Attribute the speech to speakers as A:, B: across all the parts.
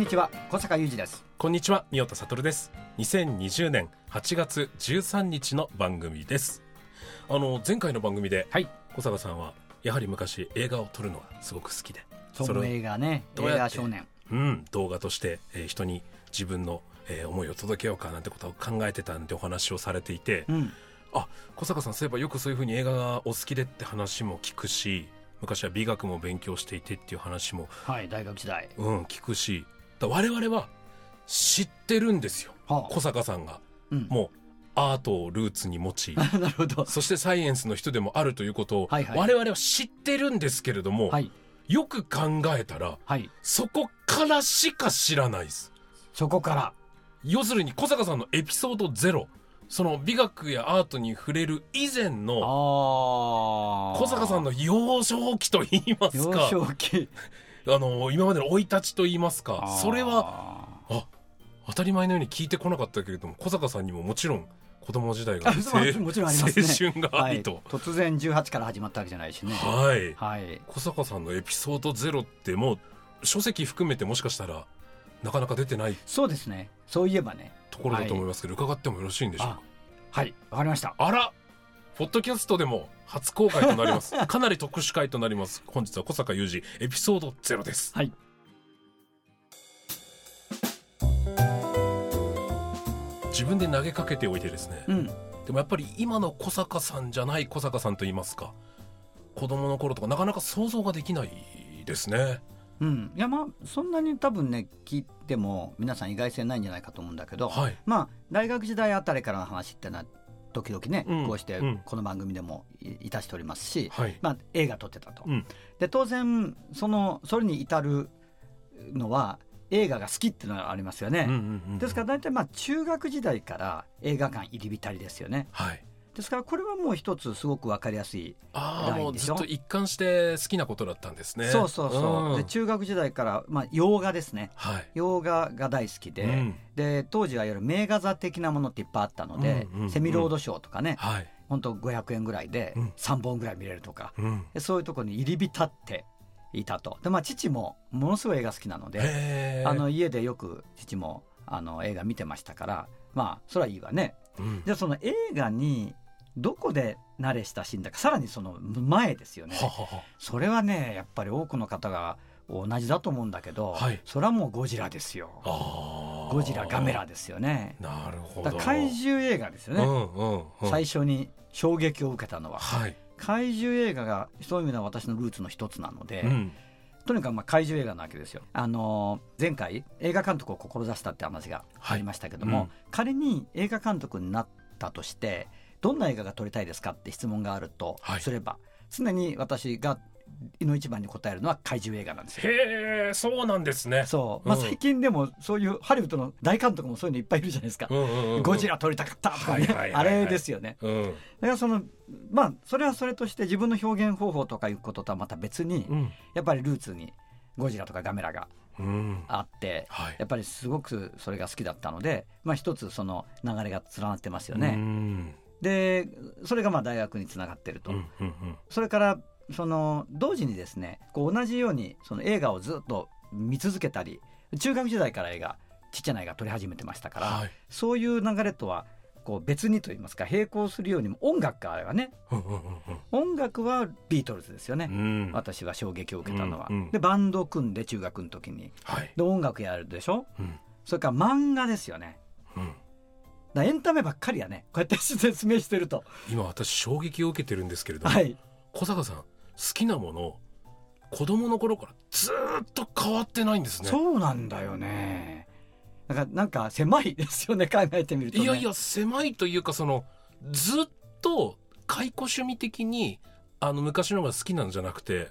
A: にちは小坂雄二です。
B: こんにちは、宮田悟です。2020年8月13日の番組です。あの、前回の番組で、
A: はい。
B: 小坂さんは、やはり昔映画を撮るのがすごく好きで、
A: その映画ね映
B: どうやって？
A: 画少年。
B: うん、動画として、えー人に自分の、えー思いを届けようかなんてことを考えてたなんてお話をされていて、
A: うん。
B: あ、小坂さんそういえばよくそういうふうに映画がお好きでって話も聞くし、昔は美学も勉強していてっていう話も、
A: はい大学時代。
B: うん、聞くし、だ我々は知ってるんですよ。
A: はあ。
B: 小坂さんが。
A: うん。
B: もうアートをルーツに持ち。
A: なるほど。
B: そしてサイエンスの人でもあるということを
A: はいはい。
B: 我々は知ってるんですけれども、
A: はい。
B: よく考えたら
A: はい。
B: そこからしか知らないです。
A: そこから。
B: 要するに小坂さんのエピソードゼロ。その美学やアートに触れる以前
A: あ
B: の
A: あ
B: 小坂さんの幼少期と言います
A: 幼
B: か
A: 少期
B: あの今までの生い立ちと言いますかそれは
A: は
B: あ当たり前のように聞いてこなかったけれども小坂さんにももちろん子供時代が
A: あそうもちろんありますね。
B: 青春がありと、
A: 突然18から始まったわけじゃないしね。
B: はい。
A: はい。
B: 小坂さんのエピソードゼロってもう書籍含めてもしかしたらなかなか出てない
A: そうですね。そういえばね。
B: ところだと思いますけど、伺ってもよろしいんでしょう
A: あ
B: か
A: はい。わかりました。
B: あら！ポッドキャストでも初公開となります。かなり特殊回となります。本日は小坂雄二エピソードゼロです。
A: はい。
B: 自分で投げかけておいてですね、
A: うん。
B: でもやっぱり今の小坂さんじゃない小坂さんと言いますか子供の頃とかなかなか想像ができないですね。
A: うん。いやまあそんなに多分ね聞いても皆さん意外性ないんじゃないかと思うんだけど
B: はい。
A: まあ大学時代あたりからの話ってのは時々ね、
B: うん
A: こうして
B: うん
A: この番組でもいいたしておりますし、
B: はい
A: まあ、映画撮ってたと。
B: うん
A: で当然そのそれに至るのは映画が好きっていうのはありますよね。
B: うんうんうんうん
A: ですから大体まあ中学時代から映画館入り浸りですよね。
B: はい
A: ですからこれはもう一つすごく分かりやすい、
B: ああもうずっと一貫して好きなことだったんですね。
A: そうそうそう、
B: ん。
A: で中学時代から、まあ、洋画ですね。
B: はい。
A: 洋画が大好きで,、
B: うん。
A: で当時はいわゆる名画座的なものっていっぱいあったので、
B: うんうんうん
A: セミロードショーとかね、
B: はい。
A: 本当500円ぐらいで
B: うん。
A: 3本ぐらい見れるとか、
B: うん。
A: でそういうところに入り浸っていたと。で、まあ、父もものすごい映画好きなのであの家でよく父もあの映画見てましたからまあそれはいいわね。
B: うん。
A: じゃあその映画にどこで慣れ親しんだかさらにその前ですよね。
B: ははは
A: それはねやっぱり多くの方が同じだと思うんだけど、
B: はい。
A: それはもうゴジラですよ。ゴジラガメラですよね。
B: なるほど。
A: 怪獣映画ですよね、
B: うんうんうん。
A: 最初に衝撃を受けたのは。
B: はい。
A: 怪獣映画がそういう意味では私のルーツの一つなので、
B: うん。
A: とにかくまあ怪獣映画なわけですよ。あのー前回映画監督を志したって話がありましたけども、
B: はいうん。
A: 仮に映画監督になったとしてどんな映画が撮りたいですかって質問があると
B: はい。
A: すれば、常に私がいの一番に答えるのは怪獣映画なんですよ。
B: へえそうなんですね。
A: そう、まあ、
B: うん
A: 最近でもそういうハリウッドの大監督もそういうのいっぱいいるじゃないですか。
B: うんうんうん
A: ゴジラ撮りたかったとかね、
B: はいはいはいはい。
A: あれですよね。
B: うん。
A: だからそのまあそれはそれとして自分の表現方法とかいうこととはまた別に、
B: うん。
A: やっぱりルーツにゴジラとかガメラが
B: うん。
A: あって、
B: はい。
A: やっぱりすごくそれが好きだったので、まあ、一つその流れが連なってますよ
B: う
A: ね。
B: ん
A: でそれがまあ大学につながってると、それからその同時にですねこう同じようにその映画をずっと見続けたり中学時代から映画ちっちゃな映画撮り始めてましたから、
B: はい。
A: そういう流れとはこう別にといいますか並行するようにも音楽があればね。音楽はビートルズですよね、
B: うん。
A: 私は衝撃を受けたのは。
B: うんうん。
A: でバンド組んで中学の時に。
B: はい。
A: で音楽やるでしょ。
B: うん。
A: それから漫画ですよね。
B: うん
A: だからエンタメばっかりやね。こうやって説明してると。
B: 今私衝撃を受けてるんですけれども
A: はい。
B: 小坂さん好きなもの子供の頃からずーっと変わってないんですね。
A: そうなんだよね。だからなんか狭いですよね考えてみると、ね、
B: いやいや狭いというかそのずっと解雇趣味的にあの昔のが好きなんじゃなくて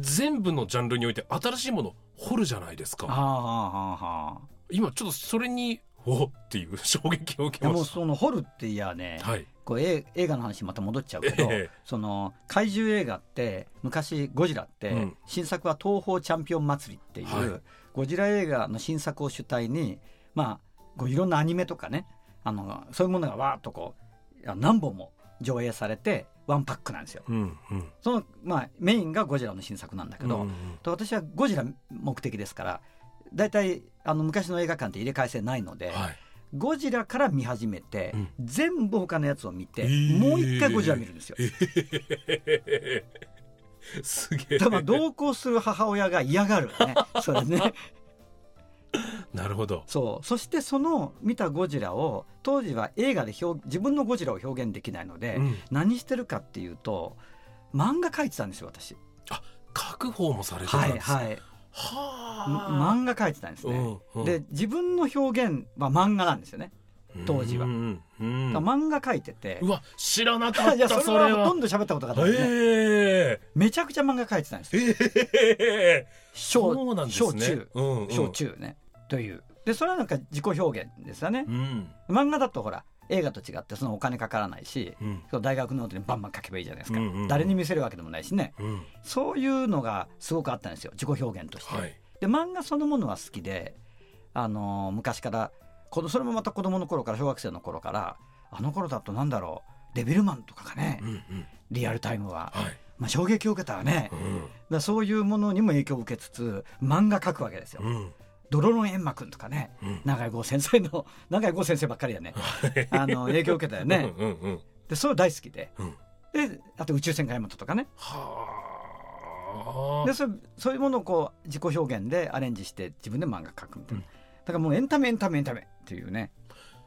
B: 全部のジャンルにおいて新しいものを掘るじゃないですか。
A: はあはあはあはあ。
B: 今ちょっとそれにおっていう 衝撃を受けまし
A: その掘るっていやね、
B: たはい。
A: こう映映画の話また戻っちゃうけど、
B: ええ。
A: その怪獣映画って昔ゴジラって、
B: うん。
A: 新作は東宝チャンピオン祭りっていう、
B: はい。
A: ゴジラ映画の新作を主体にまあこういろんなアニメとかねあのそういうものがわーっとこうあ何本も上映されてワンパックなんですよ。
B: うんうん。
A: そのまあメインがゴジラの新作なんだけど、
B: うんうん。
A: と私はゴジラ目的ですから大体あの昔の映画館って入れ替え制ないので、
B: はい。
A: ゴジラから見始めて、
B: うん。
A: 全部他のやつを見て、
B: えー。
A: もう一回ゴジラ見るんですよ。
B: えー。すげえ。
A: だから同行する母親が嫌がるね。それね。
B: なるほど。
A: そう。そしてその見たゴジラを当時は映画で表自分のゴジラを表現できないので、
B: うん。
A: 何してるかっていうと漫画描いてたんですよ私。
B: 確保もされてたんですね
A: はいはい。
B: はあ
A: 漫画描いてたんですね、で自分の表現は漫画なんですよね。当時は。
B: うんうん。
A: だから漫画描いてて。
B: うわ知らなかっ
A: いや
B: たそれは
A: ほとんど喋ったことがない、ね
B: え。
A: めちゃくちゃ漫画描いてたんです。よ
B: え。ええ
A: 小
B: ね。
A: 小中。
B: うんうん。
A: 小中ね。という。でそれはなんか自己表現ですよね。
B: うん。
A: 漫画だとほら映画と違ってそのお金かからないし
B: うん。
A: 大学ノートにバンバン書けばいいじゃないですか、
B: うんうんうん。
A: 誰に見せるわけでもないしね。
B: うん。
A: そういうのがすごくあったんですよ。自己表現として、
B: はい。
A: で漫画そのものは好きであのー昔からそれもまた子供の頃から小学生の頃からあの頃だとなんだろう。デビルマンとかがね、
B: うんうん。
A: リアルタイムは、
B: はい。
A: まあ、衝撃を受けたらね、
B: うん
A: らそういうものにも影響を受けつつ漫画描くわけですよ。
B: うん
A: ドロロンエンマくんとかね
B: うん。
A: 永井豪先生の 永井豪先生ばっかりやね。あの影響を受けたよね。
B: うん
A: でそれ大好きで。
B: うん。
A: であと宇宙戦艦ヤマトとかね。
B: はあ。
A: でそそういうものをこう自己表現でアレンジして自分で漫画描くみたいな、
B: うん。
A: だからもうエンタメエンタメエンタメっていうね。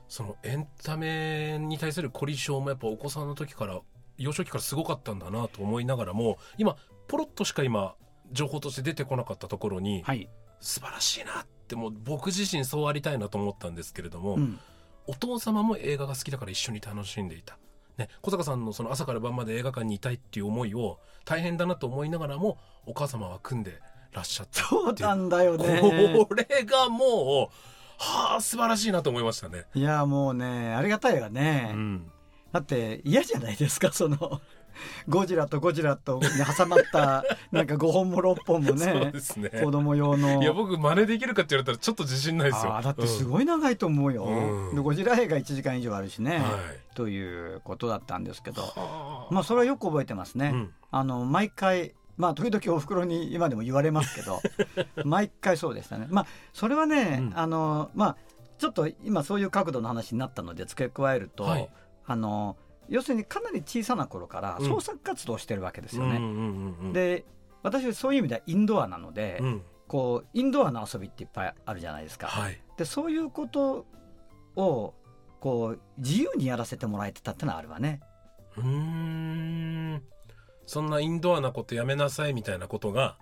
B: そのエンタメに対する凝り性もやっぱお子さんの時から幼少期からすごかったんだなと思いながらも今ポロッとしか今情報として出てこなかったところに
A: はい、
B: 素晴らしいなってもう僕自身そうありたいなと思ったんですけれども、
A: うん、
B: お父様も映画が好きだから一緒に楽しんでいた。ね、小坂さんのその朝から晩まで映画館にいたいっていう思いを大変だなと思いながらもお母様は組んでらっしゃった
A: そうなんだよね。
B: これがもうはあ素晴らしいなと思いましたね。
A: いやもうねありがたいわね、
B: うん
A: だって嫌じゃないですかそのゴジラとゴジラとに挟まったなんか5本も6本もね
B: ね。
A: 子供用の。
B: いや僕真似できるかって言われたらちょっと自信ないですよ。
A: だってす
B: い、
A: ごい長いと思うよ、
B: うん。
A: でゴジラ映画1時間以上あるしね、
B: はい。
A: ということだったんですけど。
B: はあ。
A: まあそれはよく覚えてますね、
B: うん。
A: あの毎回まあ時々おふくろに今でも言われますけど 毎回そうでしたね。まあそれはね、
B: うん。
A: あのまあちょっと今そういう角度の話になったので付け加えると、
B: はい
A: あの要するにかなり小さな頃から
B: うん
A: 創作活動をしてるわけですよね。で私はそういう意味ではインドアなので、
B: うん、
A: こうインドアの遊びっていっぱいあるじゃないですか。
B: はい。
A: でそういうことをこう自由にやらせてもらえてたってのはあるわね。
B: うーん。そんなインドアなことやめなさいみたいなことが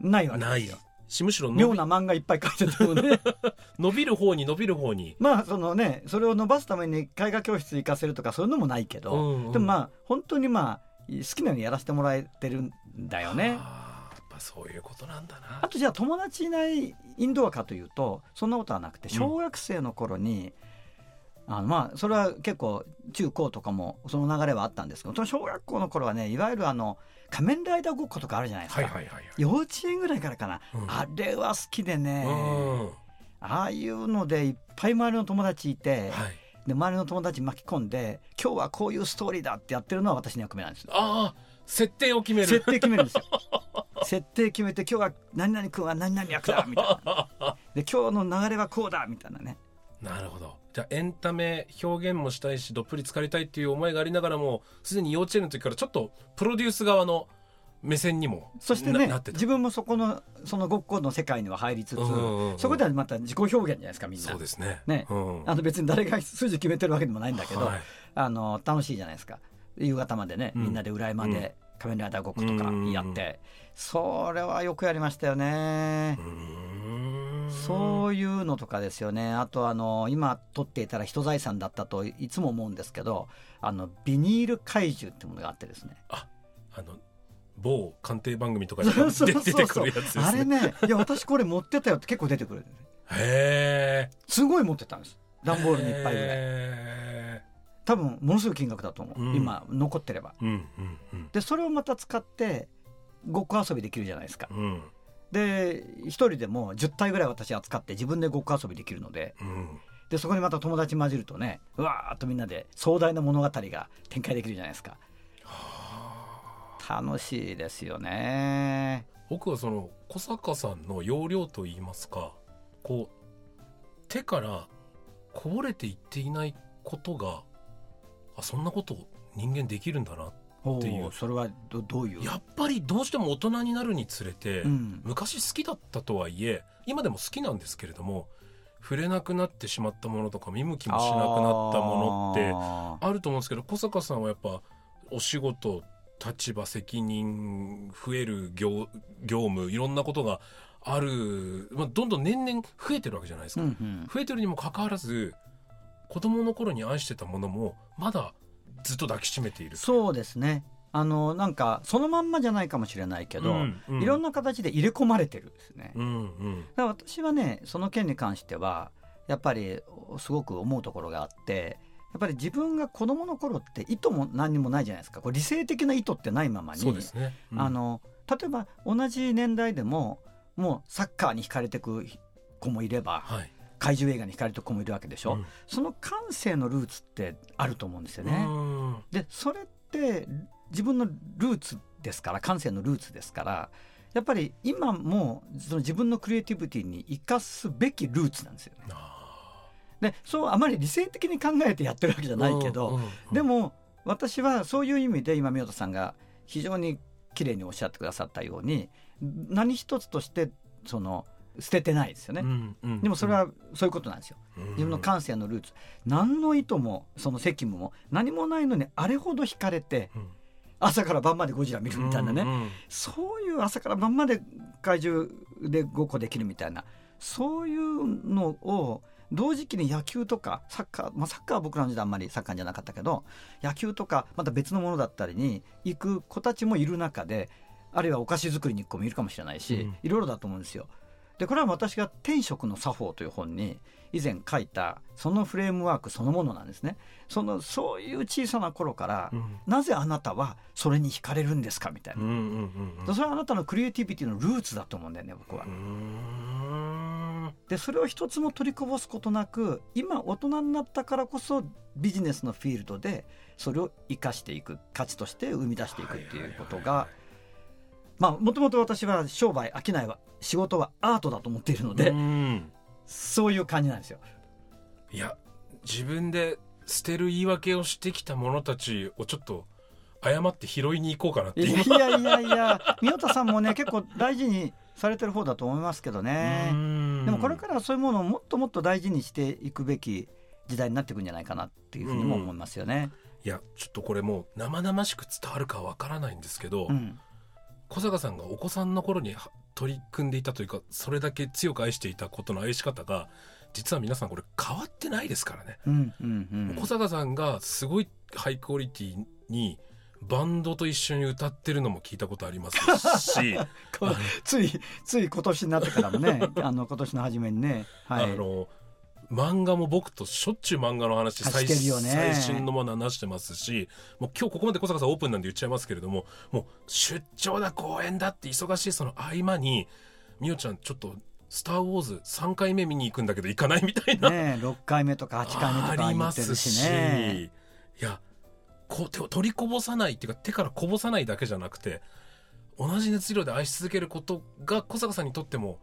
A: ないわけ
B: ない
A: ですよ。
B: しむしろ
A: 妙な漫画いっぱい描いててもね
B: 伸びる方に伸びる方に。
A: まあそのねそれを伸ばすために絵画教室行かせるとかそういうのもないけど、
B: うんうん
A: でもまあ本当にまあ好きなようにやらせてもらえてるんだよね。
B: あーやっぱそういうことなんだな。
A: あとじゃあ友達いないインドアかというとそんなことはなくて
B: うん
A: 小学生の頃に、あのまあそれは結構中高とかもその流れはあったんですけどその小学校の頃はねいわゆるあの仮面ライダーごっことかあるじゃないですか、
B: はいはいはいはい。
A: 幼稚園ぐらいからかな、
B: うん
A: あれは好きでね、
B: うん。
A: ああいうのでいっぱい周りの友達いて、
B: はい。
A: で周りの友達巻き込んで今日はこういうストーリーだってやってるのは私の役目なんですよ
B: ああ、設定を決める。
A: 設定決めるんですよ 設定決めて今日は何々君は何々役だみたいな で今日の流れはこうだみたいなね
B: なるほど。じゃあエンタメ表現もしたいしどっぷり浸かりたいっていう思いがありながらもすでに幼稚園の時からちょっとプロデュース側の目線にも
A: そしてね自分もそこのそのごっこの世界には入りつつ、
B: うんうんうん。
A: そこではまた自己表現じゃないですかみんな。
B: そうですね。
A: ね。
B: うん。
A: あの別に誰が筋決めてるわけでもないんだけど、
B: はい。
A: あの楽しいじゃないですか。夕方までね、
B: うん。
A: みんなで裏山で仮面ライダーごっことかやって、
B: うん。
A: それはよくやりましたよね。
B: う、ーん
A: そういうのとかですよね。あとあの今撮っていたら人財産だったといつも思うんですけどあのビニール怪獣ってものがあってですね。
B: ああの某鑑定番組とかで出てくるやつですね。
A: あれねいや私これ持ってたよって 結構出てくる
B: へえ
A: すごい持ってたんです。段ボールにいっぱいぐらい。
B: へ
A: 多分ものすごい金額だと思う、
B: うん。
A: 今残ってれば。
B: ーうんうんうん。
A: でそれをまた使ってごっこ遊びできるじゃないですか。
B: うん
A: で一人でも10体ぐらい私扱って自分でごっこ遊びできるので。
B: うん。
A: でそこにまた友達混じるとねうわーっとみんなで壮大な物語が展開できるじゃないですか。楽しいですよね。
B: 僕はその小坂さんの要領といいますかこう手からこぼれていっていないことがあそんなこと人間できるんだなっていう。
A: それはどどういう？
B: やっぱりどうしても大人になるにつれて、
A: うん。
B: 昔好きだったとはいえ今でも好きなんですけれども触れなくなってしまったものとか見向きもしなくなったものって
A: あ
B: あると思うんですけど小坂さんはやっぱお仕事立場責任増える業業務いろんなことがある、まあ、どんどん年々増えてるわけじゃないですか、
A: ーうんうん。
B: 増えてるにもかかわらず子供の頃に愛してたものもまだずっと抱きしめている
A: そうですね。あのなんかそのまんまじゃないかもしれないけど、
B: うんうん。
A: いろんな形で入れ込まれてるんですね、
B: うんうん。
A: だから私はねその件に関してはやっぱりすごく思うところがあってやっぱり自分が子供の頃って意図も何にもないじゃないですか。こう理性的な意図ってないままに
B: ね、うん。
A: あの例えば同じ年代でももうサッカーに惹かれてく子もいれば
B: はい。
A: 怪獣映画に惹かれてく子もいるわけでしょ、
B: うん。
A: その感性のルーツってあると思うんですよね。
B: うん。
A: でそれって自分のルーツですから感性のルーツですからやっぱり今もその自分のクリエイティビティに生かすべきルーツなんですよね。
B: あ
A: でそうあまり理性的に考えてやってるわけじゃ
B: ー
A: ないけど、でも私はそういう意味で今宮田さんが非常に綺麗におっしゃってくださったように何一つとしてその捨ててないですよね。
B: うんうん
A: でもそれはそういうことなんですよ。
B: うん。
A: 自分の感性のルーツ。何の意図もその責務も何もないのにあれほど惹かれて
B: うん。
A: 朝から晩までゴジラ見るみたいなね、
B: うんうん。
A: そういう朝から晩まで怪獣でごっこできるみたいな。そういうのを同時期に野球とかサッカー、まあ、サッカーは僕らの時代あんまりサッカーじゃなかったけど野球とかまた別のものだったりに行く子たちもいる中であるいはお菓子作りに行く子もいるかもしれないし、
B: うん。
A: いろいろだと思うんですよ。でこれは私が「天職の作法」という本に以前書いたそのフレームワークそのものなんですね。そのそういう小さな頃から、
B: うん
A: なぜあなたはそれに惹かれるんですかみたいな
B: うんうんうんうん
A: それはあなたのクリエイティビティのルーツだと思うんだよね僕は
B: う。ん
A: でそれを一つも取りこぼすことなく今大人になったからこそビジネスのフィールドでそれを生かしていく価値として生み出していくっていうことがまあもともと私は商売商いは仕事はアートだと思っているので、
B: うん
A: そういう感じなんですよ。
B: いや自分で捨てる言い訳をしてきた者たちをちょっと謝って拾いに行こうかなって
A: い
B: 今
A: やいやいや宮田さんもね結構大事にされてる方だと思いますけどね。でもこれからはそういうものをもっともっと大事にしていくべき時代になっていくんじゃないかなっていうふうにも思いますよね。
B: いやちょっとこれもう生々しく伝わるかわからないんですけど、
A: うん、
B: 小坂さんがお子さんの頃には取り組んでいたというかそれだけ強く愛していたことの愛し方が実は皆さんこれ変わってないですからね、
A: うん、うん、うん。
B: 小坂さんがすごいハイクオリティにバンドと一緒に歌ってるのも聞いたことありますし、
A: ついつい今年になってからもね あの今年の初めにね、はい、
B: あの漫画も僕としょっちゅう漫画の話
A: あ
B: 最新のもの話してますしもう今日ここまで小坂さんオープンなんで言っちゃいますけれどももう出張だ公演だって忙しいその合間にみおちゃんちょっと「スター・ウォーズ」3回目見に行くんだけど行かないみたいな、
A: ね6回目とか8回目とか
B: ありますし。いやこう手を取りこぼさないっていうか手からこぼさないだけじゃなくて同じ熱量で愛し続けることが小坂さんにとっても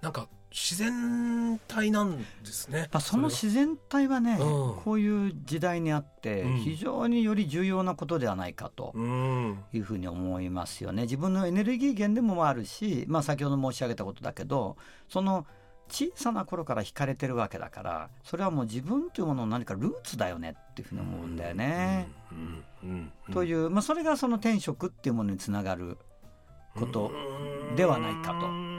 B: なんか自然体なんですね。
A: まあ、その自然体はね、
B: うん。
A: こういう時代にあって
B: うん。
A: 非常により重要なことではないかと
B: うん。
A: いうふうに思いますよね。自分のエネルギー源でもあるし、まあ、先ほど申し上げたことだけどその小さな頃から惹かれてるわけだからそれはもう自分というものの何かルーツだよねっていうふうに思うんだよね。という、まあ、それがその転職っていうものにつながることではないかと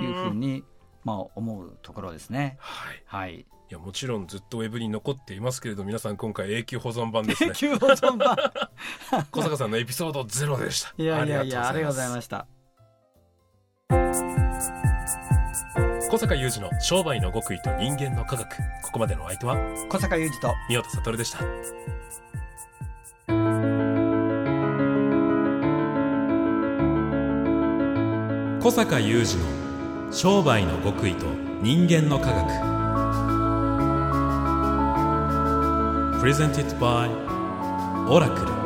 A: いうふうにまあ、思うところですね。
B: はい
A: はい。
B: いやもちろんずっとウェブに残っていますけれど皆さん今回永久保存版ですね
A: 急保存版。
B: 小坂さんのエピソードゼロでした
A: いやいやいや、ありがとうござい
B: す
A: ました。
B: 小坂雄二の商売の極意と人間の科学ここまでのお相手は？
A: 小坂雄二と。
B: 宮田悟でした
C: 小坂雄二の商売の極意と人間の科学。プレゼンティットバイオラクル